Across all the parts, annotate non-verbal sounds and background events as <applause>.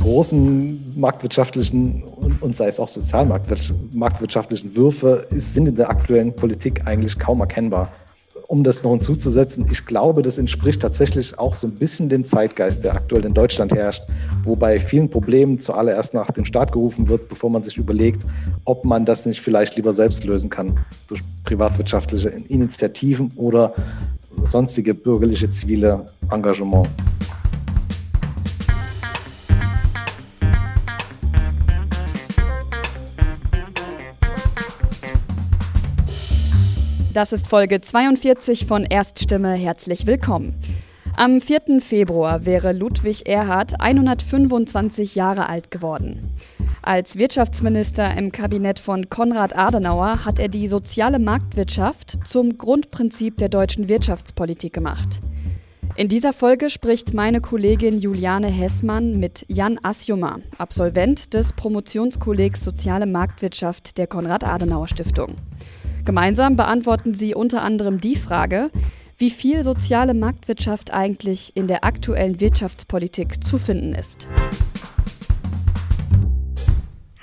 großen marktwirtschaftlichen und, und sei es auch sozialmarktwirtschaftlichen Würfe ist, sind in der aktuellen Politik eigentlich kaum erkennbar. Um das noch hinzuzusetzen, ich glaube, das entspricht tatsächlich auch so ein bisschen dem Zeitgeist, der aktuell in Deutschland herrscht, wo bei vielen Problemen zuallererst nach dem Staat gerufen wird, bevor man sich überlegt, ob man das nicht vielleicht lieber selbst lösen kann durch privatwirtschaftliche Initiativen oder sonstige bürgerliche zivile Engagement. Das ist Folge 42 von Erststimme. Herzlich willkommen. Am 4. Februar wäre Ludwig Erhard 125 Jahre alt geworden. Als Wirtschaftsminister im Kabinett von Konrad Adenauer hat er die soziale Marktwirtschaft zum Grundprinzip der deutschen Wirtschaftspolitik gemacht. In dieser Folge spricht meine Kollegin Juliane Hessmann mit Jan Asjuma, Absolvent des Promotionskollegs Soziale Marktwirtschaft der Konrad Adenauer Stiftung. Gemeinsam beantworten sie unter anderem die Frage, wie viel soziale Marktwirtschaft eigentlich in der aktuellen Wirtschaftspolitik zu finden ist.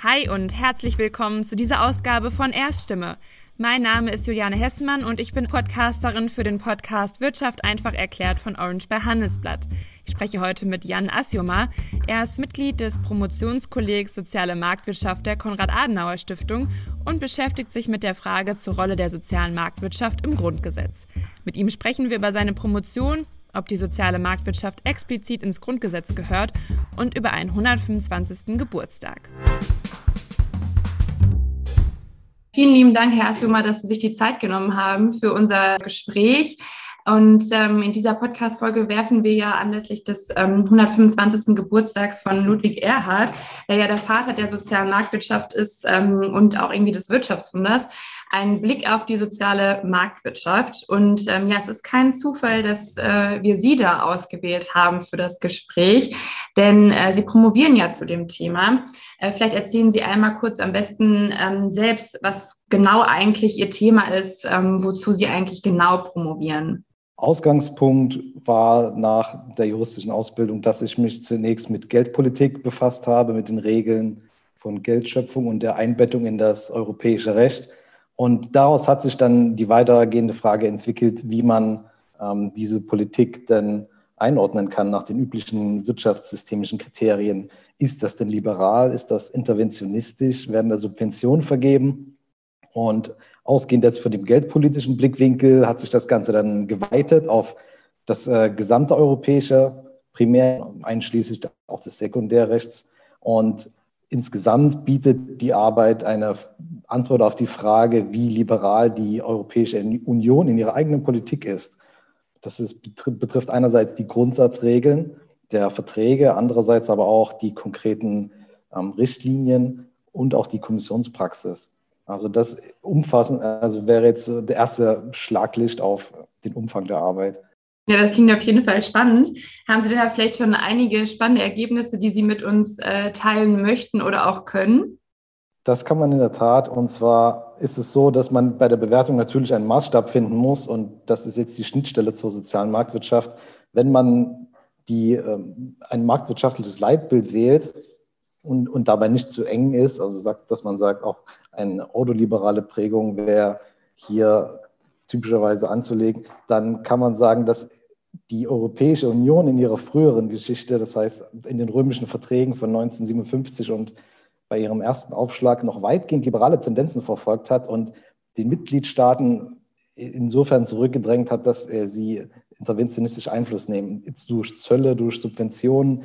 Hi und herzlich willkommen zu dieser Ausgabe von Erststimme. Mein Name ist Juliane Hessmann und ich bin Podcasterin für den Podcast Wirtschaft einfach erklärt von Orange bei Handelsblatt. Ich spreche heute mit Jan Asioma. Er ist Mitglied des Promotionskollegs Soziale Marktwirtschaft der Konrad-Adenauer Stiftung und beschäftigt sich mit der Frage zur Rolle der sozialen Marktwirtschaft im Grundgesetz. Mit ihm sprechen wir über seine Promotion, ob die soziale Marktwirtschaft explizit ins Grundgesetz gehört und über einen 125. Geburtstag. Vielen lieben Dank, Herr Asioma, dass Sie sich die Zeit genommen haben für unser Gespräch. Und ähm, in dieser Podcast-Folge werfen wir ja anlässlich des ähm, 125. Geburtstags von Ludwig Erhard, der ja der Vater der sozialen Marktwirtschaft ist ähm, und auch irgendwie des Wirtschaftswunders, einen Blick auf die soziale Marktwirtschaft. Und ähm, ja, es ist kein Zufall, dass äh, wir Sie da ausgewählt haben für das Gespräch, denn äh, Sie promovieren ja zu dem Thema. Äh, vielleicht erzählen Sie einmal kurz am besten ähm, selbst, was genau eigentlich Ihr Thema ist, ähm, wozu Sie eigentlich genau promovieren. Ausgangspunkt war nach der juristischen Ausbildung, dass ich mich zunächst mit Geldpolitik befasst habe, mit den Regeln von Geldschöpfung und der Einbettung in das europäische Recht. Und daraus hat sich dann die weitergehende Frage entwickelt, wie man ähm, diese Politik denn einordnen kann nach den üblichen wirtschaftssystemischen Kriterien. Ist das denn liberal? Ist das interventionistisch? Werden da Subventionen vergeben? Und Ausgehend jetzt von dem geldpolitischen Blickwinkel hat sich das Ganze dann geweitet auf das äh, gesamte europäische Primär, einschließlich auch des Sekundärrechts. Und insgesamt bietet die Arbeit eine Antwort auf die Frage, wie liberal die Europäische Union in ihrer eigenen Politik ist. Das ist, betrifft einerseits die Grundsatzregeln der Verträge, andererseits aber auch die konkreten ähm, Richtlinien und auch die Kommissionspraxis. Also das umfassen, also wäre jetzt der erste Schlaglicht auf den Umfang der Arbeit. Ja, das klingt auf jeden Fall spannend. Haben Sie da vielleicht schon einige spannende Ergebnisse, die Sie mit uns äh, teilen möchten oder auch können? Das kann man in der Tat. Und zwar ist es so, dass man bei der Bewertung natürlich einen Maßstab finden muss. Und das ist jetzt die Schnittstelle zur sozialen Marktwirtschaft. Wenn man die, ähm, ein marktwirtschaftliches Leitbild wählt, und, und dabei nicht zu eng ist. Also sagt, dass man sagt, auch eine ordoliberale Prägung wäre hier typischerweise anzulegen, dann kann man sagen, dass die Europäische Union in ihrer früheren Geschichte, das heißt in den römischen Verträgen von 1957 und bei ihrem ersten Aufschlag noch weitgehend liberale Tendenzen verfolgt hat und den Mitgliedstaaten insofern zurückgedrängt hat, dass sie interventionistisch Einfluss nehmen, durch Zölle, durch Subventionen,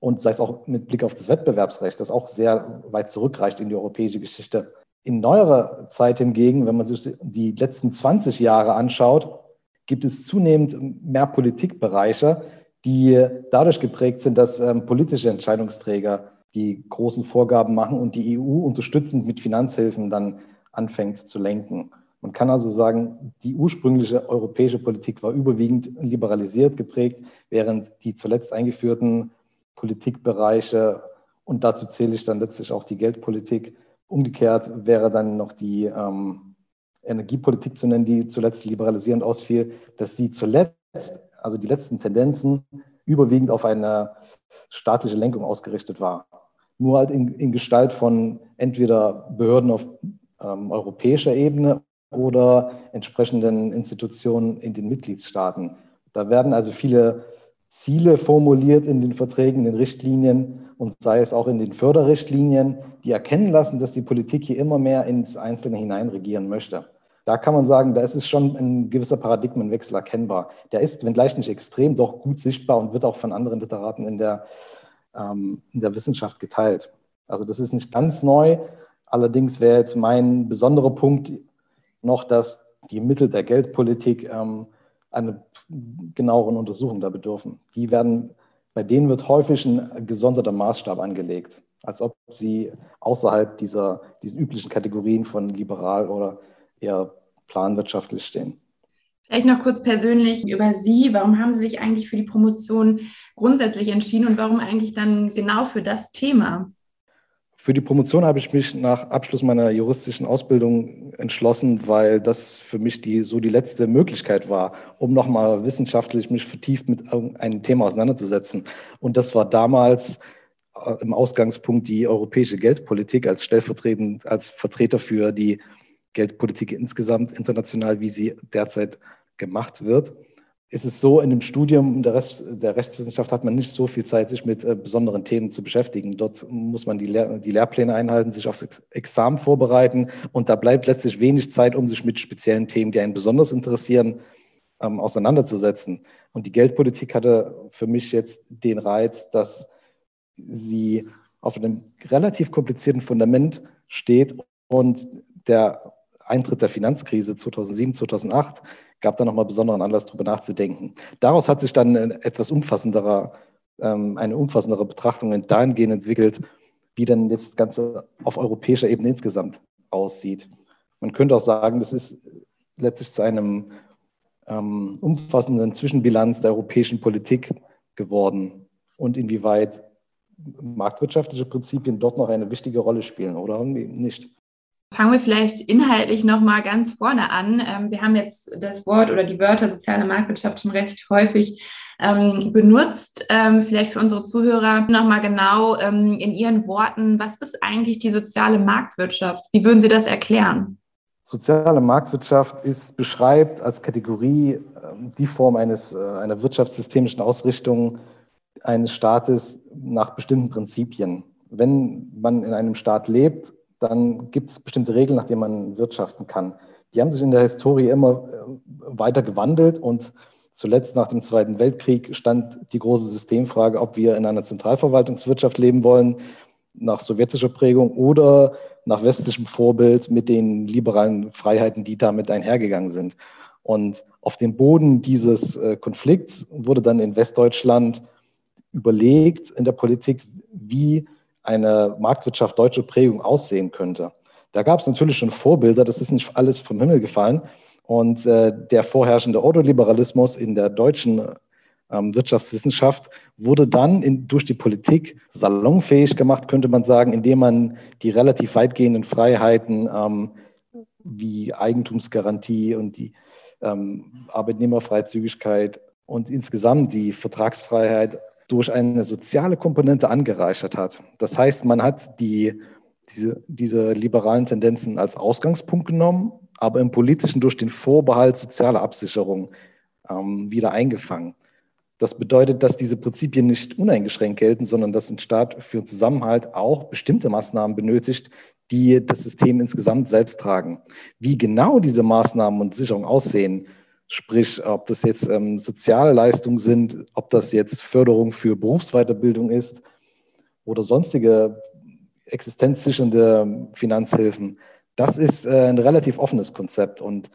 und sei es auch mit Blick auf das Wettbewerbsrecht, das auch sehr weit zurückreicht in die europäische Geschichte. In neuerer Zeit hingegen, wenn man sich die letzten 20 Jahre anschaut, gibt es zunehmend mehr Politikbereiche, die dadurch geprägt sind, dass ähm, politische Entscheidungsträger die großen Vorgaben machen und die EU unterstützend mit Finanzhilfen dann anfängt zu lenken. Man kann also sagen, die ursprüngliche europäische Politik war überwiegend liberalisiert geprägt, während die zuletzt eingeführten Politikbereiche und dazu zähle ich dann letztlich auch die Geldpolitik. Umgekehrt wäre dann noch die ähm, Energiepolitik zu nennen, die zuletzt liberalisierend ausfiel, dass sie zuletzt, also die letzten Tendenzen überwiegend auf eine staatliche Lenkung ausgerichtet war. Nur halt in, in Gestalt von entweder Behörden auf ähm, europäischer Ebene oder entsprechenden Institutionen in den Mitgliedstaaten. Da werden also viele Ziele formuliert in den Verträgen, in den Richtlinien und sei es auch in den Förderrichtlinien, die erkennen lassen, dass die Politik hier immer mehr ins Einzelne hineinregieren möchte. Da kann man sagen, da ist es schon ein gewisser Paradigmenwechsel erkennbar. Der ist, wenngleich nicht extrem, doch gut sichtbar und wird auch von anderen Literaten in der, ähm, in der Wissenschaft geteilt. Also das ist nicht ganz neu. Allerdings wäre jetzt mein besonderer Punkt noch, dass die Mittel der Geldpolitik ähm, eine genaueren Untersuchung da bedürfen. Die werden, bei denen wird häufig ein gesonderter Maßstab angelegt, als ob sie außerhalb dieser, diesen üblichen Kategorien von liberal oder eher planwirtschaftlich stehen. Vielleicht noch kurz persönlich über Sie. Warum haben Sie sich eigentlich für die Promotion grundsätzlich entschieden und warum eigentlich dann genau für das Thema? Für die Promotion habe ich mich nach Abschluss meiner juristischen Ausbildung entschlossen, weil das für mich die, so die letzte Möglichkeit war, um nochmal wissenschaftlich mich vertieft mit einem Thema auseinanderzusetzen. Und das war damals äh, im Ausgangspunkt die europäische Geldpolitik als stellvertretend, als Vertreter für die Geldpolitik insgesamt international, wie sie derzeit gemacht wird ist es so, in dem Studium der, Rest, der Rechtswissenschaft hat man nicht so viel Zeit, sich mit äh, besonderen Themen zu beschäftigen. Dort muss man die, Lehr die Lehrpläne einhalten, sich auf das Examen vorbereiten und da bleibt letztlich wenig Zeit, um sich mit speziellen Themen, die einen besonders interessieren, ähm, auseinanderzusetzen. Und die Geldpolitik hatte für mich jetzt den Reiz, dass sie auf einem relativ komplizierten Fundament steht und der Eintritt der Finanzkrise 2007, 2008 gab da nochmal besonderen Anlass, darüber nachzudenken. Daraus hat sich dann ein etwas umfassenderer, ähm, eine umfassendere Betrachtung dahingehend entwickelt, wie denn das Ganze auf europäischer Ebene insgesamt aussieht. Man könnte auch sagen, das ist letztlich zu einem ähm, umfassenden Zwischenbilanz der europäischen Politik geworden und inwieweit marktwirtschaftliche Prinzipien dort noch eine wichtige Rolle spielen oder nicht. Fangen wir vielleicht inhaltlich nochmal ganz vorne an. Ähm, wir haben jetzt das Wort oder die Wörter soziale Marktwirtschaft schon recht häufig ähm, benutzt. Ähm, vielleicht für unsere Zuhörer nochmal genau in Ihren Worten, was ist eigentlich die soziale Marktwirtschaft? Wie würden Sie das erklären? Soziale Marktwirtschaft ist, beschreibt als Kategorie die Form eines, äh, einer wirtschaftssystemischen Ausrichtung eines Staates nach bestimmten Prinzipien. Wenn man in einem Staat lebt, dann gibt es bestimmte Regeln, nach denen man wirtschaften kann. Die haben sich in der Historie immer äh, weiter gewandelt und zuletzt nach dem Zweiten Weltkrieg stand die große Systemfrage, ob wir in einer Zentralverwaltungswirtschaft leben wollen, nach sowjetischer Prägung oder nach westlichem Vorbild mit den liberalen Freiheiten, die damit einhergegangen sind. Und auf dem Boden dieses äh, Konflikts wurde dann in Westdeutschland überlegt in der Politik, wie eine Marktwirtschaft deutscher Prägung aussehen könnte. Da gab es natürlich schon Vorbilder, das ist nicht alles vom Himmel gefallen. Und äh, der vorherrschende Ordoliberalismus in der deutschen ähm, Wirtschaftswissenschaft wurde dann in, durch die Politik salonfähig gemacht, könnte man sagen, indem man die relativ weitgehenden Freiheiten ähm, wie Eigentumsgarantie und die ähm, Arbeitnehmerfreizügigkeit und insgesamt die Vertragsfreiheit durch eine soziale Komponente angereichert hat. Das heißt, man hat die, diese, diese liberalen Tendenzen als Ausgangspunkt genommen, aber im politischen durch den Vorbehalt sozialer Absicherung ähm, wieder eingefangen. Das bedeutet, dass diese Prinzipien nicht uneingeschränkt gelten, sondern dass ein Staat für Zusammenhalt auch bestimmte Maßnahmen benötigt, die das System insgesamt selbst tragen. Wie genau diese Maßnahmen und Sicherungen aussehen, Sprich, ob das jetzt ähm, Sozialleistungen sind, ob das jetzt Förderung für Berufsweiterbildung ist oder sonstige existenzsichernde Finanzhilfen. Das ist äh, ein relativ offenes Konzept und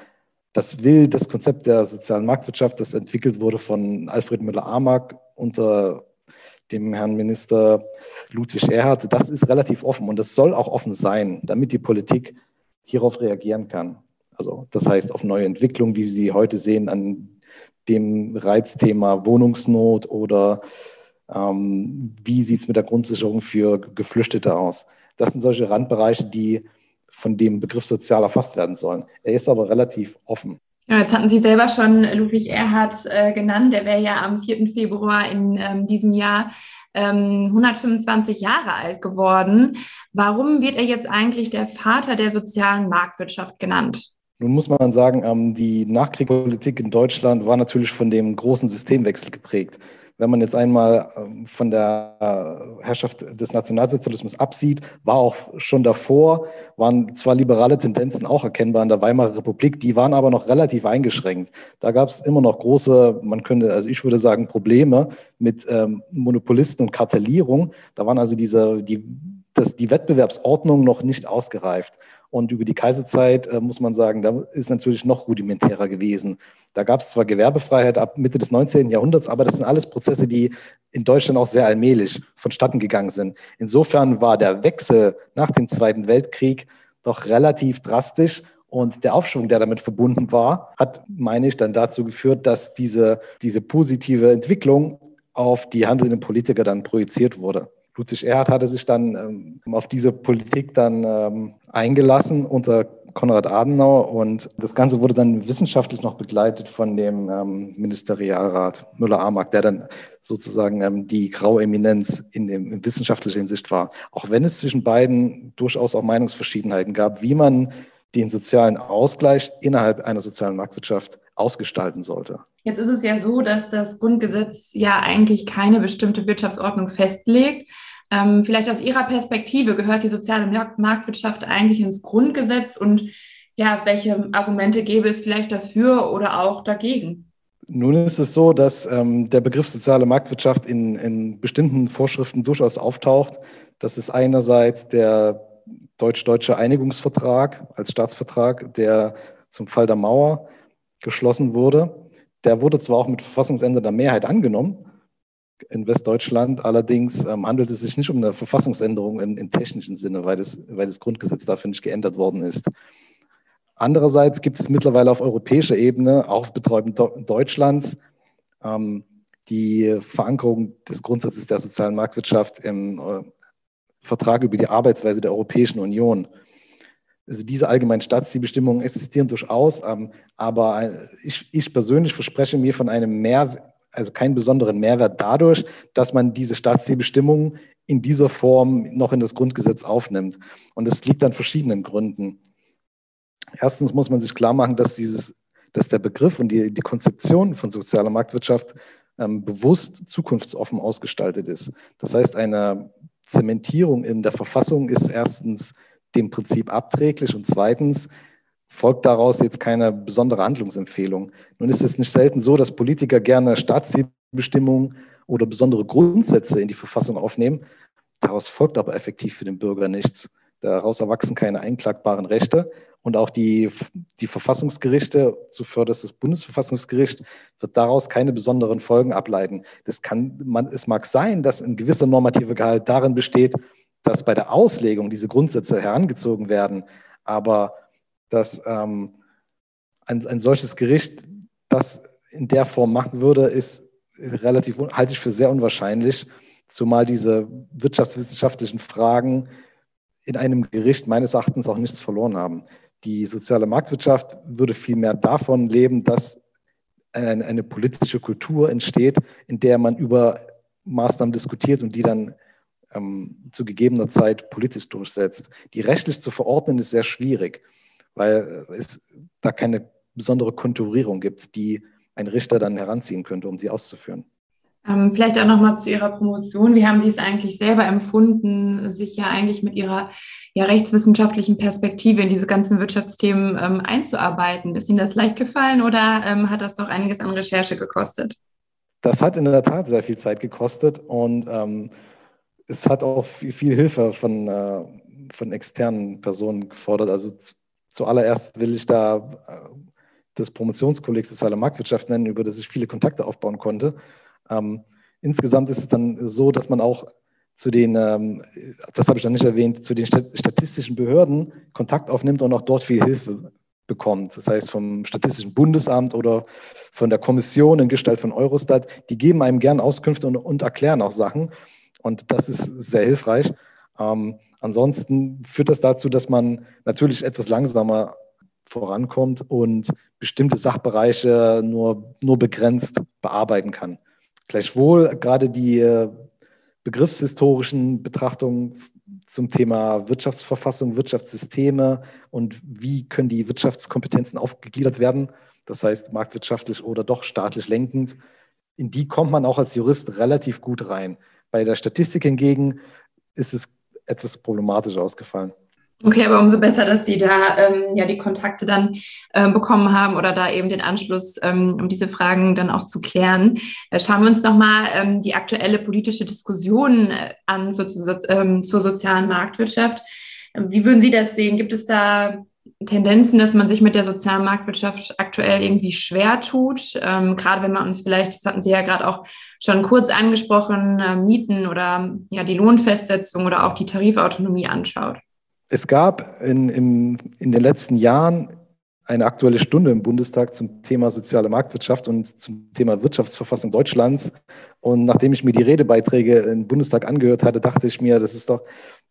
das will das Konzept der sozialen Marktwirtschaft, das entwickelt wurde von Alfred Müller-Amack unter dem Herrn Minister Ludwig Erhard, das ist relativ offen und das soll auch offen sein, damit die Politik hierauf reagieren kann. Also das heißt auf neue Entwicklungen, wie Sie heute sehen an dem Reizthema Wohnungsnot oder ähm, wie sieht es mit der Grundsicherung für Geflüchtete aus. Das sind solche Randbereiche, die von dem Begriff sozial erfasst werden sollen. Er ist aber relativ offen. Ja, jetzt hatten Sie selber schon Ludwig Erhard äh, genannt. Der wäre ja am 4. Februar in ähm, diesem Jahr ähm, 125 Jahre alt geworden. Warum wird er jetzt eigentlich der Vater der sozialen Marktwirtschaft genannt? Nun muss man sagen, ähm, die Nachkriegspolitik in Deutschland war natürlich von dem großen Systemwechsel geprägt. Wenn man jetzt einmal ähm, von der äh, Herrschaft des Nationalsozialismus absieht, war auch schon davor, waren zwar liberale Tendenzen auch erkennbar in der Weimarer Republik, die waren aber noch relativ eingeschränkt. Da gab es immer noch große, man könnte, also ich würde sagen, Probleme mit ähm, Monopolisten und Kartellierung. Da waren also diese, die, das, die Wettbewerbsordnung noch nicht ausgereift. Und über die Kaiserzeit äh, muss man sagen, da ist natürlich noch rudimentärer gewesen. Da gab es zwar Gewerbefreiheit ab Mitte des 19. Jahrhunderts, aber das sind alles Prozesse, die in Deutschland auch sehr allmählich vonstatten gegangen sind. Insofern war der Wechsel nach dem Zweiten Weltkrieg doch relativ drastisch. Und der Aufschwung, der damit verbunden war, hat, meine ich, dann dazu geführt, dass diese, diese positive Entwicklung auf die handelnden Politiker dann projiziert wurde. Ludwig Erhard hatte sich dann ähm, auf diese Politik dann ähm, eingelassen unter Konrad Adenauer und das Ganze wurde dann wissenschaftlich noch begleitet von dem ähm, Ministerialrat Müller-Armack, der dann sozusagen ähm, die graue Eminenz in, dem, in wissenschaftlicher Hinsicht war. Auch wenn es zwischen beiden durchaus auch Meinungsverschiedenheiten gab, wie man den sozialen Ausgleich innerhalb einer sozialen Marktwirtschaft ausgestalten sollte. Jetzt ist es ja so, dass das Grundgesetz ja eigentlich keine bestimmte Wirtschaftsordnung festlegt. Ähm, vielleicht aus Ihrer Perspektive gehört die soziale Marktwirtschaft eigentlich ins Grundgesetz und ja, welche Argumente gäbe es vielleicht dafür oder auch dagegen? Nun ist es so, dass ähm, der Begriff soziale Marktwirtschaft in, in bestimmten Vorschriften durchaus auftaucht. Das ist einerseits der deutsch-deutsche Einigungsvertrag als Staatsvertrag, der zum Fall der Mauer geschlossen wurde. Der wurde zwar auch mit Verfassungsende der Mehrheit angenommen in Westdeutschland, allerdings ähm, handelt es sich nicht um eine Verfassungsänderung im, im technischen Sinne, weil das, weil das Grundgesetz dafür nicht geändert worden ist. Andererseits gibt es mittlerweile auf europäischer Ebene, auch auf Betreiben Deutschlands, ähm, die Verankerung des Grundsatzes der sozialen Marktwirtschaft im äh, Vertrag über die Arbeitsweise der Europäischen Union. Also diese allgemeinen Staatszielbestimmungen existieren durchaus, ähm, aber ich, ich persönlich verspreche mir von einem mehr, also keinen besonderen Mehrwert dadurch, dass man diese Staatszielbestimmungen in dieser Form noch in das Grundgesetz aufnimmt. Und das liegt an verschiedenen Gründen. Erstens muss man sich klar machen, dass, dieses, dass der Begriff und die, die Konzeption von sozialer Marktwirtschaft ähm, bewusst zukunftsoffen ausgestaltet ist. Das heißt, eine Zementierung in der Verfassung ist erstens dem Prinzip abträglich und zweitens folgt daraus jetzt keine besondere Handlungsempfehlung. Nun ist es nicht selten so, dass Politiker gerne Staatszielbestimmungen oder besondere Grundsätze in die Verfassung aufnehmen. Daraus folgt aber effektiv für den Bürger nichts. Daraus erwachsen keine einklagbaren Rechte. Und auch die, die Verfassungsgerichte, zuvörderst das Bundesverfassungsgericht, wird daraus keine besonderen Folgen ableiten. Das kann, man, es mag sein, dass ein gewisser normativer Gehalt darin besteht, dass bei der Auslegung diese Grundsätze herangezogen werden, aber dass ähm, ein, ein solches Gericht das in der Form machen würde, ist relativ, halte ich für sehr unwahrscheinlich, zumal diese wirtschaftswissenschaftlichen Fragen in einem Gericht meines Erachtens auch nichts verloren haben. Die soziale Marktwirtschaft würde vielmehr davon leben, dass eine, eine politische Kultur entsteht, in der man über Maßnahmen diskutiert und die dann ähm, zu gegebener Zeit politisch durchsetzt. Die rechtlich zu verordnen ist sehr schwierig, weil es da keine besondere Konturierung gibt, die ein Richter dann heranziehen könnte, um sie auszuführen. Ähm, vielleicht auch nochmal zu Ihrer Promotion. Wie haben Sie es eigentlich selber empfunden, sich ja eigentlich mit Ihrer ja, rechtswissenschaftlichen Perspektive in diese ganzen Wirtschaftsthemen ähm, einzuarbeiten? Ist Ihnen das leicht gefallen oder ähm, hat das doch einiges an Recherche gekostet? Das hat in der Tat sehr viel Zeit gekostet und ähm, es hat auch viel, viel Hilfe von, äh, von externen Personen gefordert. Also zu, zuallererst will ich da äh, das Promotionskolleg Soziale Marktwirtschaft nennen, über das ich viele Kontakte aufbauen konnte. Ähm, insgesamt ist es dann so, dass man auch zu den, ähm, das habe ich noch nicht erwähnt, zu den statistischen Behörden Kontakt aufnimmt und auch dort viel Hilfe bekommt. Das heißt vom Statistischen Bundesamt oder von der Kommission in Gestalt von Eurostat. Die geben einem gern Auskünfte und, und erklären auch Sachen. Und das ist sehr hilfreich. Ähm, ansonsten führt das dazu, dass man natürlich etwas langsamer vorankommt und bestimmte Sachbereiche nur, nur begrenzt bearbeiten kann. Gleichwohl gerade die äh, begriffshistorischen Betrachtungen zum Thema Wirtschaftsverfassung, Wirtschaftssysteme und wie können die Wirtschaftskompetenzen aufgegliedert werden, das heißt marktwirtschaftlich oder doch staatlich lenkend, in die kommt man auch als Jurist relativ gut rein. Bei der Statistik hingegen ist es etwas problematisch ausgefallen. Okay, aber umso besser, dass Sie da ähm, ja die Kontakte dann äh, bekommen haben oder da eben den Anschluss, ähm, um diese Fragen dann auch zu klären. Äh, schauen wir uns nochmal ähm, die aktuelle politische Diskussion äh, an zu, zu, ähm, zur sozialen Marktwirtschaft. Wie würden Sie das sehen? Gibt es da Tendenzen, dass man sich mit der sozialen Marktwirtschaft aktuell irgendwie schwer tut? Ähm, gerade wenn man uns vielleicht, das hatten Sie ja gerade auch schon kurz angesprochen, äh, Mieten oder ja die Lohnfestsetzung oder auch die Tarifautonomie anschaut. Es gab in, in, in den letzten Jahren eine aktuelle Stunde im Bundestag zum Thema soziale Marktwirtschaft und zum Thema Wirtschaftsverfassung Deutschlands. Und nachdem ich mir die Redebeiträge im Bundestag angehört hatte, dachte ich mir, das ist doch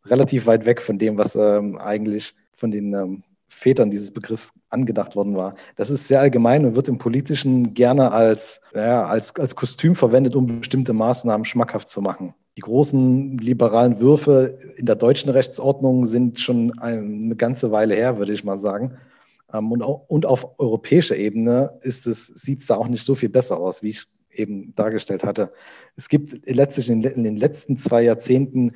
relativ weit weg von dem, was ähm, eigentlich von den ähm, Vätern dieses Begriffs angedacht worden war. Das ist sehr allgemein und wird im Politischen gerne als, ja, als, als Kostüm verwendet, um bestimmte Maßnahmen schmackhaft zu machen. Die großen liberalen Würfe in der deutschen Rechtsordnung sind schon eine ganze Weile her, würde ich mal sagen. Ähm, und, auch, und auf europäischer Ebene sieht es da auch nicht so viel besser aus, wie ich eben dargestellt hatte. Es gibt letztlich in, den letzten zwei Jahrzehnten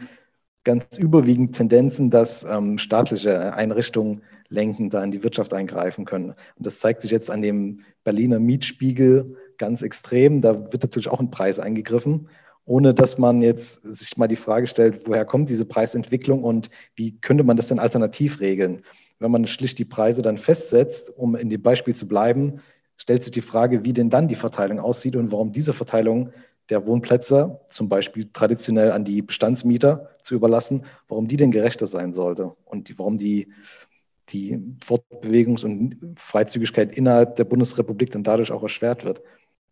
ganz überwiegend Tendenzen, dass ähm, staatliche Einrichtungen lenken, da in die Wirtschaft eingreifen können. Und das zeigt sich jetzt an dem Berliner Mietspiegel ganz extrem. Da wird natürlich auch ein Preis eingegriffen ohne dass man jetzt sich mal die Frage stellt, woher kommt diese Preisentwicklung und wie könnte man das denn alternativ regeln? Wenn man schlicht die Preise dann festsetzt, um in dem Beispiel zu bleiben, stellt sich die Frage, wie denn dann die Verteilung aussieht und warum diese Verteilung der Wohnplätze, zum Beispiel traditionell an die Bestandsmieter zu überlassen, warum die denn gerechter sein sollte und die, warum die, die Fortbewegungs- und Freizügigkeit innerhalb der Bundesrepublik dann dadurch auch erschwert wird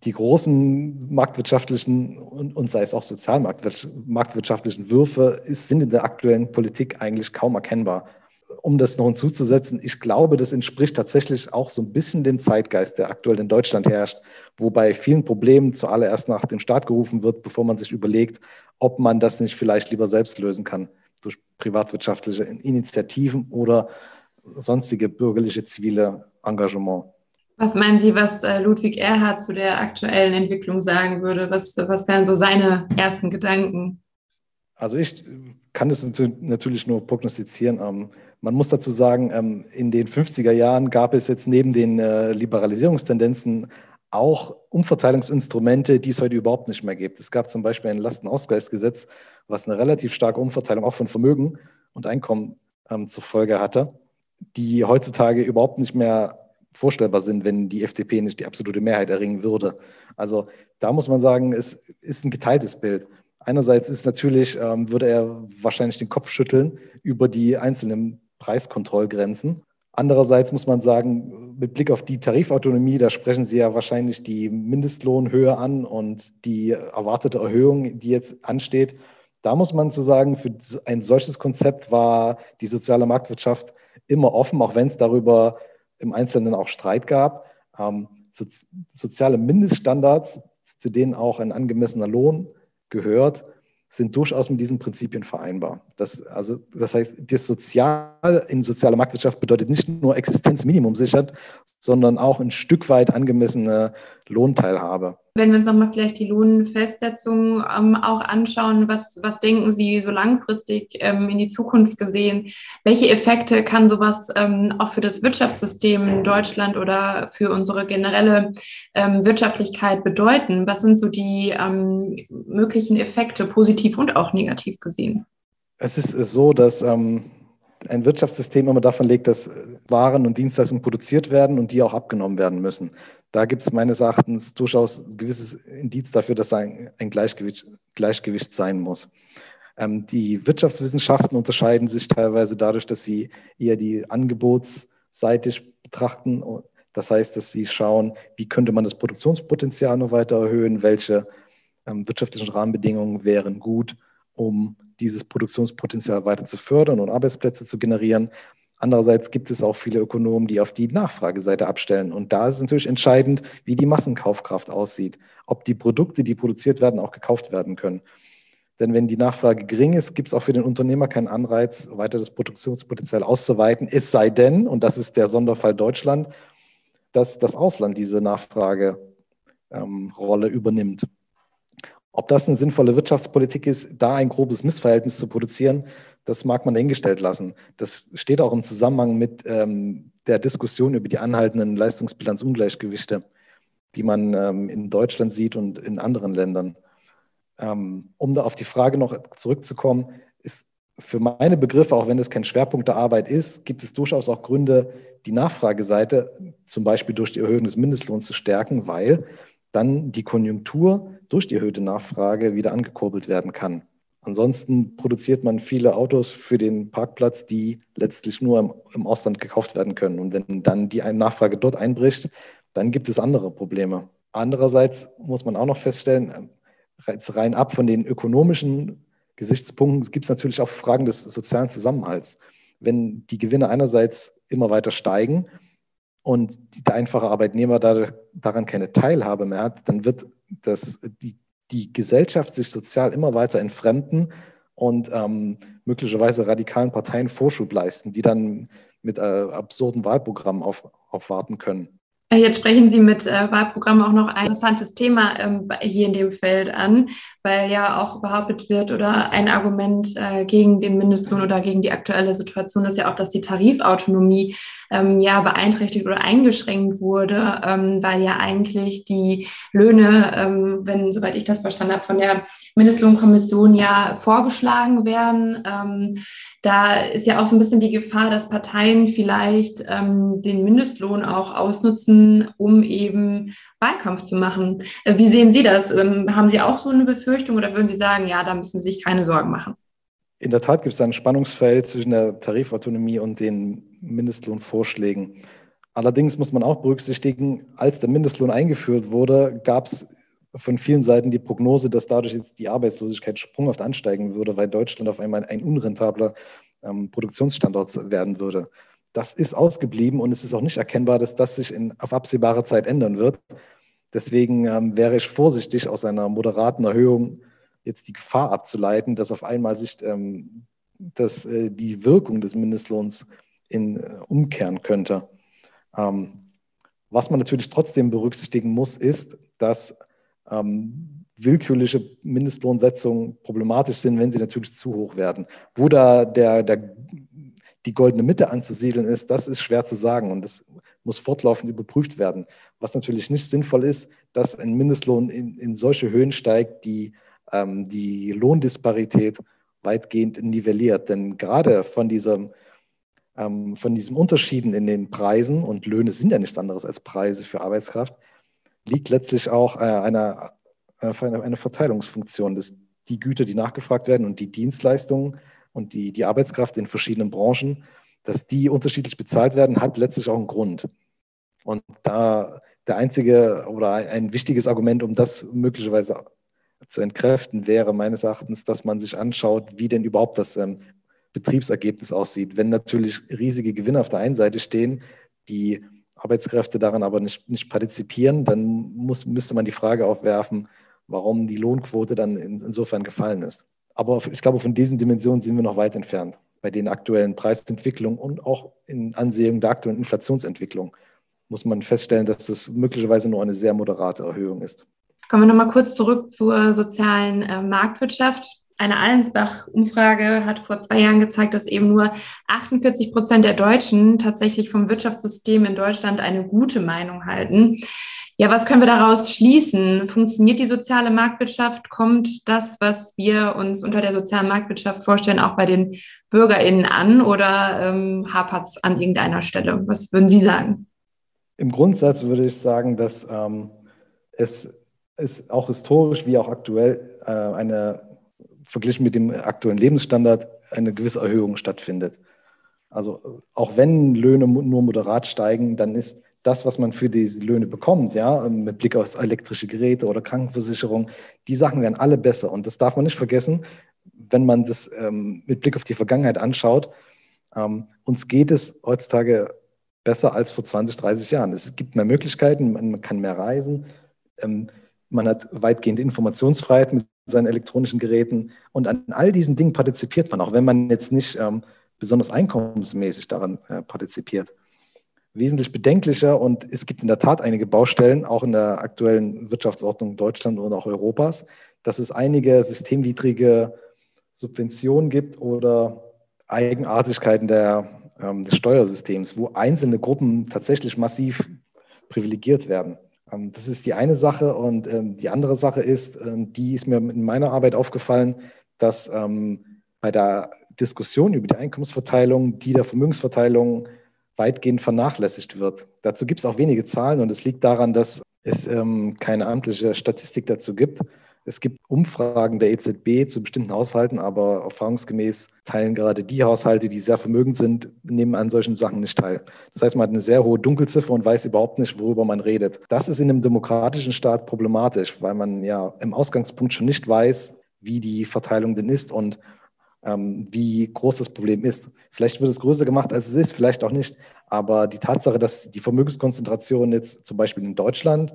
die großen marktwirtschaftlichen und, und sei es auch sozialmarktwirtschaftlichen Würfe ist, sind in der aktuellen Politik eigentlich kaum erkennbar. Um das noch hinzuzusetzen, ich glaube, das entspricht tatsächlich auch so ein bisschen dem Zeitgeist, der aktuell in Deutschland herrscht, wo bei vielen Problemen zuallererst nach dem Staat gerufen wird, bevor man sich überlegt, ob man das nicht vielleicht lieber selbst lösen kann durch privatwirtschaftliche Initiativen oder sonstige bürgerliche zivile Engagement. Was meinen Sie, was äh, Ludwig Erhard zu der aktuellen Entwicklung sagen würde? Was, was wären so seine ersten Gedanken? Also ich kann das natürlich nur prognostizieren. Man muss dazu sagen, ähm, in den 50er Jahren gab es jetzt neben den äh, Liberalisierungstendenzen auch Umverteilungsinstrumente, die es heute überhaupt nicht mehr gibt. Es gab zum Beispiel ein Lastenausgleichsgesetz, was eine relativ starke Umverteilung auch von Vermögen und Einkommen ähm, zur Folge hatte, die heutzutage überhaupt nicht mehr vorstellbar sind, wenn die FDP nicht die absolute Mehrheit erringen würde. Also da muss man sagen, es ist ein geteiltes Bild. Einerseits ist natürlich, ähm, würde er wahrscheinlich den Kopf schütteln über die einzelnen Preiskontrollgrenzen. Andererseits muss man sagen, mit Blick auf die Tarifautonomie, da sprechen Sie ja wahrscheinlich die Mindestlohnhöhe an und die erwartete Erhöhung, die jetzt ansteht. Da muss man zu sagen, für ein solches Konzept war die soziale Marktwirtschaft immer offen, auch wenn es darüber im Einzelnen auch Streit gab. Ähm, so, soziale Mindeststandards, zu denen auch ein angemessener Lohn gehört, sind durchaus mit diesen Prinzipien vereinbar. Das, also, das heißt, das Sozial in sozialer Marktwirtschaft bedeutet nicht nur Existenzminimum sichert, sondern auch ein Stück weit angemessene Lohnteilhabe. Wenn wir uns nochmal vielleicht die Lohnfestsetzung ähm, auch anschauen, was, was denken Sie so langfristig ähm, in die Zukunft gesehen? Welche Effekte kann sowas ähm, auch für das Wirtschaftssystem in Deutschland oder für unsere generelle ähm, Wirtschaftlichkeit bedeuten? Was sind so die ähm, möglichen Effekte, positiv und auch negativ gesehen? Es ist so, dass ähm, ein Wirtschaftssystem immer davon legt, dass Waren und Dienstleistungen produziert werden und die auch abgenommen werden müssen. Da gibt es meines Erachtens durchaus ein gewisses Indiz dafür, dass ein, ein Gleichgewicht, Gleichgewicht sein muss. Ähm, die Wirtschaftswissenschaften unterscheiden sich teilweise dadurch, dass sie eher die angebotsseitig betrachten. Das heißt, dass sie schauen, wie könnte man das Produktionspotenzial noch weiter erhöhen, welche ähm, wirtschaftlichen Rahmenbedingungen wären gut, um dieses Produktionspotenzial weiter zu fördern und Arbeitsplätze zu generieren. Andererseits gibt es auch viele Ökonomen, die auf die Nachfrageseite abstellen. Und da ist es natürlich entscheidend, wie die Massenkaufkraft aussieht, ob die Produkte, die produziert werden, auch gekauft werden können. Denn wenn die Nachfrage gering ist, gibt es auch für den Unternehmer keinen Anreiz, weiter das Produktionspotenzial auszuweiten. Es sei denn, und das ist der Sonderfall Deutschland, dass das Ausland diese Nachfragerolle ähm, übernimmt. Ob das eine sinnvolle Wirtschaftspolitik ist, da ein grobes Missverhältnis zu produzieren, das mag man dahingestellt lassen. Das steht auch im Zusammenhang mit ähm, der Diskussion über die anhaltenden Leistungsbilanzungleichgewichte, die man ähm, in Deutschland sieht und in anderen Ländern. Ähm, um da auf die Frage noch zurückzukommen, ist für meine Begriffe, auch wenn es kein Schwerpunkt der Arbeit ist, gibt es durchaus auch Gründe, die Nachfrageseite zum Beispiel durch die Erhöhung des Mindestlohns zu stärken, weil dann die Konjunktur durch die erhöhte Nachfrage wieder angekurbelt werden kann. Ansonsten produziert man viele Autos für den Parkplatz, die letztlich nur im, im Ausland gekauft werden können. Und wenn dann die Nachfrage dort einbricht, dann gibt es andere Probleme. Andererseits muss man auch noch feststellen, rein ab von den ökonomischen Gesichtspunkten gibt es natürlich auch Fragen des sozialen Zusammenhalts. Wenn die Gewinne einerseits immer weiter steigen und der einfache Arbeitnehmer daran keine Teilhabe mehr hat, dann wird das, die die Gesellschaft sich sozial immer weiter entfremden und ähm, möglicherweise radikalen Parteien Vorschub leisten, die dann mit äh, absurden Wahlprogrammen auf, aufwarten können. Äh, jetzt sprechen Sie mit äh, Wahlprogrammen auch noch ein interessantes Thema ähm, hier in dem Feld an, weil ja auch behauptet wird oder ein Argument äh, gegen den Mindestlohn oder gegen die aktuelle Situation ist ja auch, dass die Tarifautonomie ähm, ja beeinträchtigt oder eingeschränkt wurde, ähm, weil ja eigentlich die Löhne, ähm, wenn, soweit ich das verstanden habe, von der Mindestlohnkommission ja vorgeschlagen werden. Da ist ja auch so ein bisschen die Gefahr, dass Parteien vielleicht ähm, den Mindestlohn auch ausnutzen, um eben Wahlkampf zu machen. Äh, wie sehen Sie das? Ähm, haben Sie auch so eine Befürchtung oder würden Sie sagen, ja, da müssen Sie sich keine Sorgen machen? In der Tat gibt es ein Spannungsfeld zwischen der Tarifautonomie und den Mindestlohnvorschlägen. Allerdings muss man auch berücksichtigen, als der Mindestlohn eingeführt wurde, gab es von vielen Seiten die Prognose, dass dadurch jetzt die Arbeitslosigkeit sprunghaft ansteigen würde, weil Deutschland auf einmal ein unrentabler ähm, Produktionsstandort werden würde. Das ist ausgeblieben und es ist auch nicht erkennbar, dass das sich in, auf absehbare Zeit ändern wird. Deswegen ähm, wäre ich vorsichtig, aus einer moderaten Erhöhung jetzt die Gefahr abzuleiten, dass auf einmal sich ähm, dass, äh, die Wirkung des Mindestlohns in, äh, umkehren könnte. Ähm, was man natürlich trotzdem berücksichtigen muss, ist, dass ähm, willkürliche Mindestlohnsetzungen problematisch sind, wenn sie natürlich zu hoch werden. Wo da der, der, die goldene Mitte anzusiedeln ist, das ist schwer zu sagen und das muss fortlaufend überprüft werden. Was natürlich nicht sinnvoll ist, dass ein Mindestlohn in, in solche Höhen steigt, die ähm, die Lohndisparität weitgehend nivelliert. Denn gerade von diesem ähm, von diesen Unterschieden in den Preisen und Löhne sind ja nichts anderes als Preise für Arbeitskraft, liegt letztlich auch äh, eine, äh, eine Verteilungsfunktion. Das, die Güter, die nachgefragt werden und die Dienstleistungen und die, die Arbeitskraft in verschiedenen Branchen, dass die unterschiedlich bezahlt werden, hat letztlich auch einen Grund. Und da der einzige oder ein wichtiges Argument, um das möglicherweise zu entkräften, wäre meines Erachtens, dass man sich anschaut, wie denn überhaupt das ähm, Betriebsergebnis aussieht. Wenn natürlich riesige Gewinne auf der einen Seite stehen, die Arbeitskräfte daran aber nicht, nicht partizipieren, dann muss, müsste man die Frage aufwerfen, warum die Lohnquote dann in, insofern gefallen ist. Aber ich glaube, von diesen Dimensionen sind wir noch weit entfernt bei den aktuellen Preisentwicklungen und auch in Ansehung der aktuellen Inflationsentwicklung muss man feststellen, dass das möglicherweise nur eine sehr moderate Erhöhung ist. Kommen wir nochmal kurz zurück zur sozialen äh, Marktwirtschaft. Eine Allensbach-Umfrage hat vor zwei Jahren gezeigt, dass eben nur 48 Prozent der Deutschen tatsächlich vom Wirtschaftssystem in Deutschland eine gute Meinung halten. Ja, was können wir daraus schließen? Funktioniert die soziale Marktwirtschaft? Kommt das, was wir uns unter der sozialen Marktwirtschaft vorstellen, auch bei den BürgerInnen an oder ähm, hapert es an irgendeiner Stelle? Was würden Sie sagen? Im Grundsatz würde ich sagen, dass ähm, es, es auch historisch wie auch aktuell äh, eine verglichen mit dem aktuellen Lebensstandard eine gewisse Erhöhung stattfindet. Also auch wenn Löhne nur moderat steigen, dann ist das, was man für diese Löhne bekommt, ja, mit Blick auf elektrische Geräte oder Krankenversicherung, die Sachen werden alle besser. Und das darf man nicht vergessen, wenn man das ähm, mit Blick auf die Vergangenheit anschaut. Ähm, uns geht es heutzutage besser als vor 20, 30 Jahren. Es gibt mehr Möglichkeiten, man kann mehr reisen, ähm, man hat weitgehend Informationsfreiheit mit seinen elektronischen Geräten und an all diesen Dingen partizipiert man, auch wenn man jetzt nicht ähm, besonders einkommensmäßig daran äh, partizipiert. Wesentlich bedenklicher und es gibt in der Tat einige Baustellen, auch in der aktuellen Wirtschaftsordnung Deutschlands und auch Europas, dass es einige systemwidrige Subventionen gibt oder Eigenartigkeiten der, ähm, des Steuersystems, wo einzelne Gruppen tatsächlich massiv privilegiert werden. Ähm, das ist die eine Sache. Und ähm, die andere Sache ist, ähm, die ist mir in meiner Arbeit aufgefallen, dass bei der Diskussion über die Einkommensverteilung, die der Vermögensverteilung weitgehend vernachlässigt wird. Dazu gibt es auch wenige Zahlen und es liegt daran, dass es ähm, keine amtliche Statistik dazu gibt. Es gibt Umfragen der EZB zu bestimmten Haushalten, aber erfahrungsgemäß teilen gerade die Haushalte, die sehr vermögend sind, nehmen an solchen Sachen nicht teil. Das heißt, man hat eine sehr hohe Dunkelziffer und weiß überhaupt nicht, worüber man redet. Das ist in einem demokratischen Staat problematisch, weil man ja im Ausgangspunkt schon nicht weiß, wie die Verteilung denn ist und ähm, wie groß das Problem ist. Vielleicht wird es größer gemacht, als es ist, vielleicht auch nicht. Aber die Tatsache, dass die Vermögenskonzentration jetzt zum Beispiel in Deutschland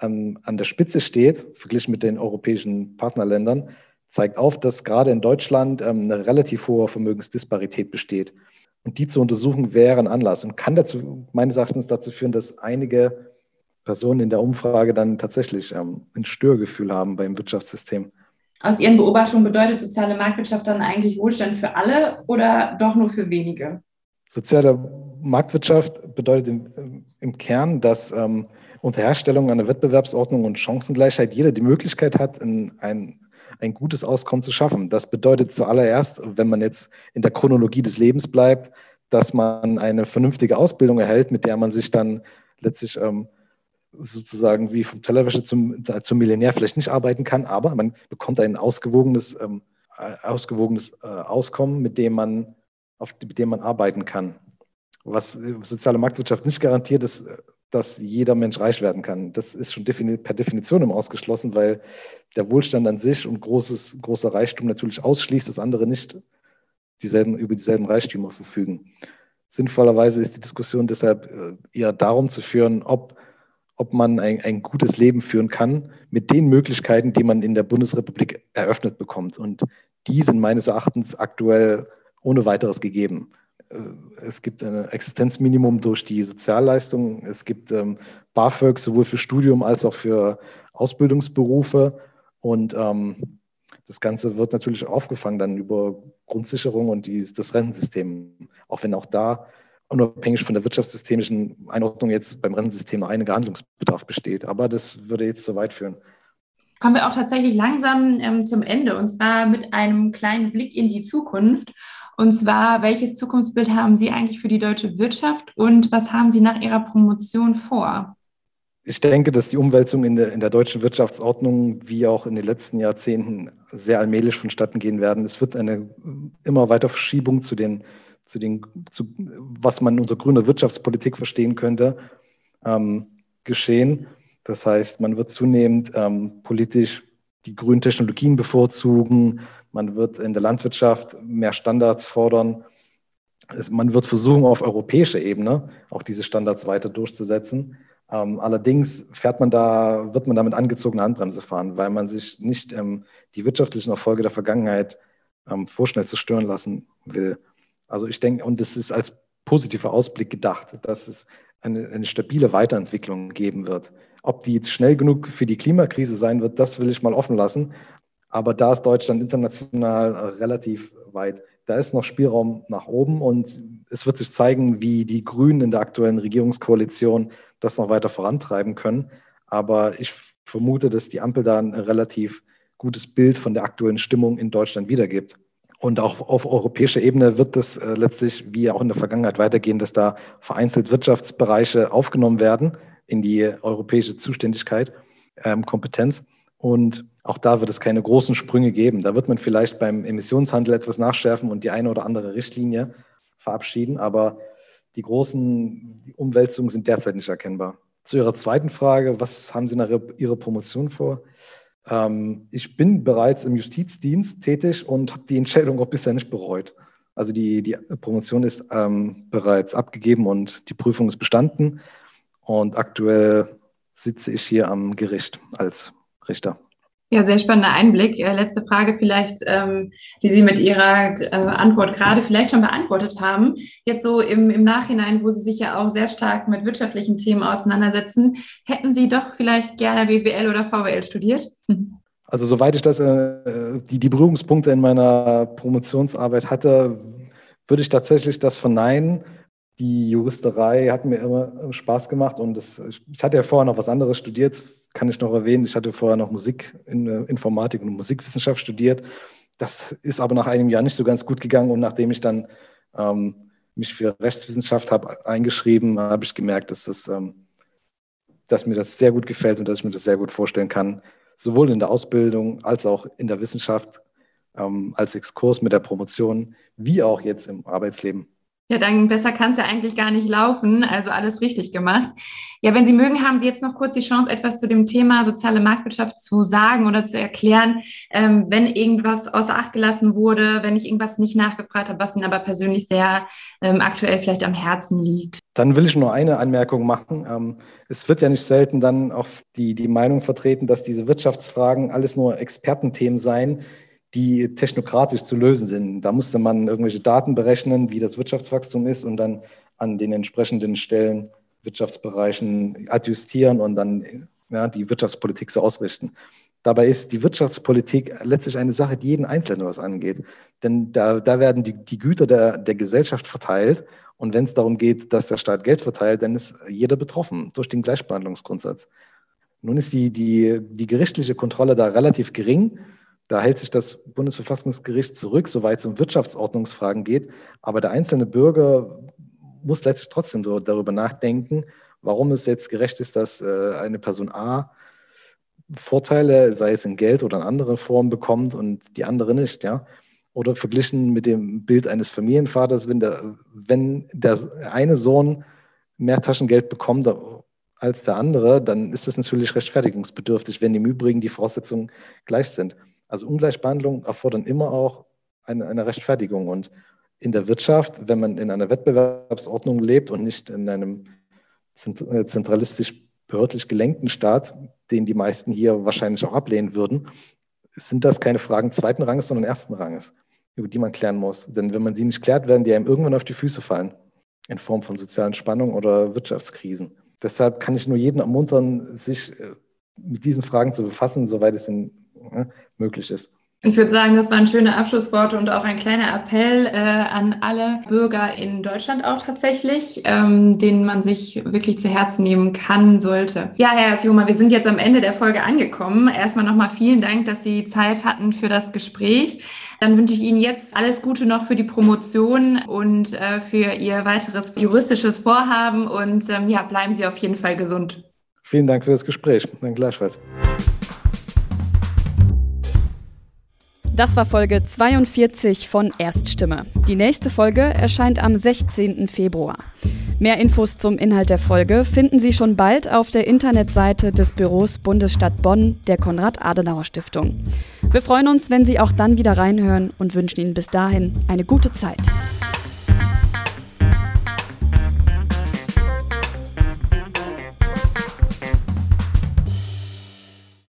ähm, an der Spitze steht, verglichen mit den europäischen Partnerländern, zeigt auf, dass gerade in Deutschland ähm, eine relativ hohe Vermögensdisparität besteht. Und die zu untersuchen wäre ein Anlass und kann dazu, meines Erachtens dazu führen, dass einige Personen in der Umfrage dann tatsächlich ähm, ein Störgefühl haben beim Wirtschaftssystem. Aus Ihren Beobachtungen bedeutet soziale Marktwirtschaft dann eigentlich Wohlstand für alle oder doch nur für wenige? Soziale Marktwirtschaft bedeutet im, im Kern, dass ähm, unter Herstellung einer Wettbewerbsordnung und Chancengleichheit jeder die Möglichkeit hat, ein, ein, gutes Auskommen zu schaffen. Das bedeutet zuallererst, wenn man jetzt in der Chronologie des Lebens bleibt, dass man eine vernünftige Ausbildung erhält, mit der man sich dann letztlich ähm, sozusagen wie vom Tellerwäsche zum, zum Millionär vielleicht nicht arbeiten kann, aber man bekommt ein ausgewogenes, ähm, äh, ausgewogenes äh, Auskommen, mit dem, man, auf, mit dem man arbeiten kann. Was soziale Marktwirtschaft nicht garantiert, ist, dass jeder Mensch reich werden kann. Das ist schon per Definition immer ausgeschlossen, weil der Wohlstand an sich und großes, großer Reichtum natürlich ausschließt, dass andere nicht dieselben, über dieselben Reichtümer verfügen. Sinnvollerweise ist die Diskussion deshalb äh, eher darum zu führen, ob, ob man ein, ein gutes Leben führen kann mit den Möglichkeiten, die man in der Bundesrepublik eröffnet bekommt. Und die sind meines Erachtens aktuell ohne weiteres gegeben. Äh, es gibt ein Existenzminimum durch die Sozialleistungen. Es gibt ähm, BAföG sowohl für Studium als auch für Ausbildungsberufe. Und ähm, das Ganze wird natürlich aufgefangen dann über Grundsicherung und die, das Rentensystem. Auch wenn auch da unabhängig von der wirtschaftssystemischen Einordnung jetzt beim Rentensystem noch einiger Handlungsbedarf besteht. Aber das würde jetzt zu weit führen. Kommen wir auch tatsächlich langsam ähm, zum Ende und zwar mit einem kleinen Blick in die Zukunft. Und zwar, welches Zukunftsbild haben Sie eigentlich für die deutsche Wirtschaft und was haben Sie nach Ihrer Promotion vor? Ich denke, dass die Umwälzung in der, in der deutschen Wirtschaftsordnung wie auch in den letzten Jahrzehnten sehr allmählich vonstatten gehen werden. Es wird eine immer weiter Verschiebung zu den, zu den, zu, was man unter grüner Wirtschaftspolitik verstehen könnte, ähm, geschehen. Das heißt, man wird zunehmend ähm, politisch die grünen Technologien bevorzugen, man wird in der Landwirtschaft mehr Standards fordern. Man wird versuchen, auf europäischer Ebene auch diese Standards weiter durchzusetzen. Ähm, allerdings fährt man da, wird man damit angezogener Handbremse fahren, weil man sich nicht ähm, die wirtschaftlichen Erfolge der Vergangenheit ähm, vorschnell zerstören lassen will. Also ich denke, und das ist als positiver Ausblick gedacht, dass es eine, eine stabile Weiterentwicklung geben wird. Ob die jetzt schnell genug für die Klimakrise sein wird, das will ich mal offen lassen. Aber da ist Deutschland international relativ weit. Da ist noch Spielraum nach oben und es wird sich zeigen, wie die Grünen in der aktuellen Regierungskoalition das noch weiter vorantreiben können. Aber ich vermute, dass die Ampel da ein relativ gutes Bild von der aktuellen Stimmung in Deutschland wiedergibt. Und auch auf europäischer Ebene wird es äh, letztlich, wie auch in der Vergangenheit, weitergehen, dass da vereinzelt Wirtschaftsbereiche aufgenommen werden in die europäische Zuständigkeit, ähm, Kompetenz. Und auch da wird es keine großen Sprünge geben. Da wird man vielleicht beim Emissionshandel etwas nachschärfen und die eine oder andere Richtlinie verabschieden, aber die großen Umwälzungen sind derzeit nicht erkennbar. Zu Ihrer zweiten Frage, was haben Sie nach Ihrer Promotion vor? Ähm, ich bin bereits im Justizdienst tätig und habe die Entscheidung auch bisher nicht bereut. Also die, die Promotion ist ähm, bereits abgegeben und die Prüfung ist bestanden. Und aktuell sitze ich hier am Gericht als Richter. Ja, sehr spannender Einblick. Äh, letzte Frage vielleicht, ähm, die Sie mit Ihrer äh, Antwort gerade vielleicht schon beantwortet haben. Jetzt so im, im Nachhinein, wo Sie sich ja auch sehr stark mit wirtschaftlichen Themen auseinandersetzen, hätten Sie doch vielleicht gerne BWL oder VWL studiert? <laughs> Also soweit ich das, äh, die, die Berührungspunkte in meiner Promotionsarbeit hatte, würde ich tatsächlich das verneinen. Die Juristerei hat mir immer Spaß gemacht und das, ich hatte ja vorher noch was anderes studiert, kann ich noch erwähnen. Ich hatte vorher noch Musik, in, äh, Informatik und Musikwissenschaft studiert. Das ist aber nach einem Jahr nicht so ganz gut gegangen und nachdem ich dann ähm, mich für Rechtswissenschaft habe eingeschrieben, habe ich gemerkt, dass, das, ähm, dass mir das sehr gut gefällt und dass ich mir das sehr gut vorstellen kann, sowohl in der Ausbildung als auch in der Wissenschaft, ähm, als Exkurs mit der Promotion, wie auch jetzt im Arbeitsleben. Ja, dann besser kann es ja eigentlich gar nicht laufen. Also alles richtig gemacht. Ja, wenn Sie mögen, haben Sie jetzt noch kurz die Chance, etwas zu dem Thema soziale Marktwirtschaft zu sagen oder zu erklären, ähm, wenn irgendwas außer Acht gelassen wurde, wenn ich irgendwas nicht nachgefragt habe, was Ihnen aber persönlich sehr ähm, aktuell vielleicht am Herzen liegt. Dann will ich nur eine Anmerkung machen. Ähm, es wird ja nicht selten dann auch die, die Meinung vertreten, dass diese Wirtschaftsfragen alles nur Expertenthemen seien, die technokratisch zu lösen sind. Da musste man irgendwelche Daten berechnen, wie das Wirtschaftswachstum ist und dann an den entsprechenden Stellen, Wirtschaftsbereichen adjustieren und dann ja, die Wirtschaftspolitik so ausrichten. Dabei ist die Wirtschaftspolitik letztlich eine Sache, die jeden Einzelnen was angeht. Denn da, da werden die, die Güter der, der Gesellschaft verteilt. Und wenn es darum geht, dass der Staat Geld verteilt, dann ist jeder betroffen durch den Gleichbehandlungsgrundsatz. Nun ist die, die, die gerichtliche Kontrolle da relativ gering. Da hält sich das Bundesverfassungsgericht zurück, soweit es um Wirtschaftsordnungsfragen geht. Aber der einzelne Bürger muss letztlich trotzdem so darüber nachdenken, warum es jetzt gerecht ist, dass äh, eine Person A Vorteile, sei es in Geld oder in anderen Formen, bekommt und die andere nicht, ja. Oder verglichen mit dem Bild eines Familienvaters, wenn der, wenn der eine Sohn mehr Taschengeld bekommt als der andere, dann ist das natürlich rechtfertigungsbedürftig, wenn im Übrigen die Voraussetzungen gleich sind. Also Ungleichbehandlung erfordern immer auch eine, eine Rechtfertigung. Und in der Wirtschaft, wenn man in einer Wettbewerbsordnung lebt und nicht in einem äh, zentralistisch behördlich gelenkten Staat, den die meisten hier wahrscheinlich auch ablehnen würden, sind das keine Fragen zweiten Ranges, sondern ersten Ranges, über die man klären muss. Denn wenn man sie nicht klärt, werden die einem irgendwann auf die Füße fallen, in Form von sozialen Spannungen oder Wirtschaftskrisen. Deshalb kann ich nur jeden ermuntern, sich äh, mit diesen Fragen zu befassen, soweit es in Ne, möglich ist. Ich würde sagen, das waren schöne Abschlussworte und auch ein kleiner Appell äh, an alle Bürger in Deutschland auch tatsächlich, ähm, den man sich wirklich zu Herzen nehmen kann, sollte. Ja, Herr Sjoma, wir sind jetzt am Ende der Folge angekommen. Erstmal nochmal vielen Dank, dass Sie Zeit hatten für das Gespräch. Dann wünsche ich Ihnen jetzt alles Gute noch für die Promotion und äh, für Ihr weiteres juristisches Vorhaben und ähm, ja, bleiben Sie auf jeden Fall gesund. Vielen Dank für das Gespräch. Dann gleichfalls. Das war Folge 42 von Erststimme. Die nächste Folge erscheint am 16. Februar. Mehr Infos zum Inhalt der Folge finden Sie schon bald auf der Internetseite des Büros Bundesstadt Bonn der Konrad-Adenauer-Stiftung. Wir freuen uns, wenn Sie auch dann wieder reinhören und wünschen Ihnen bis dahin eine gute Zeit.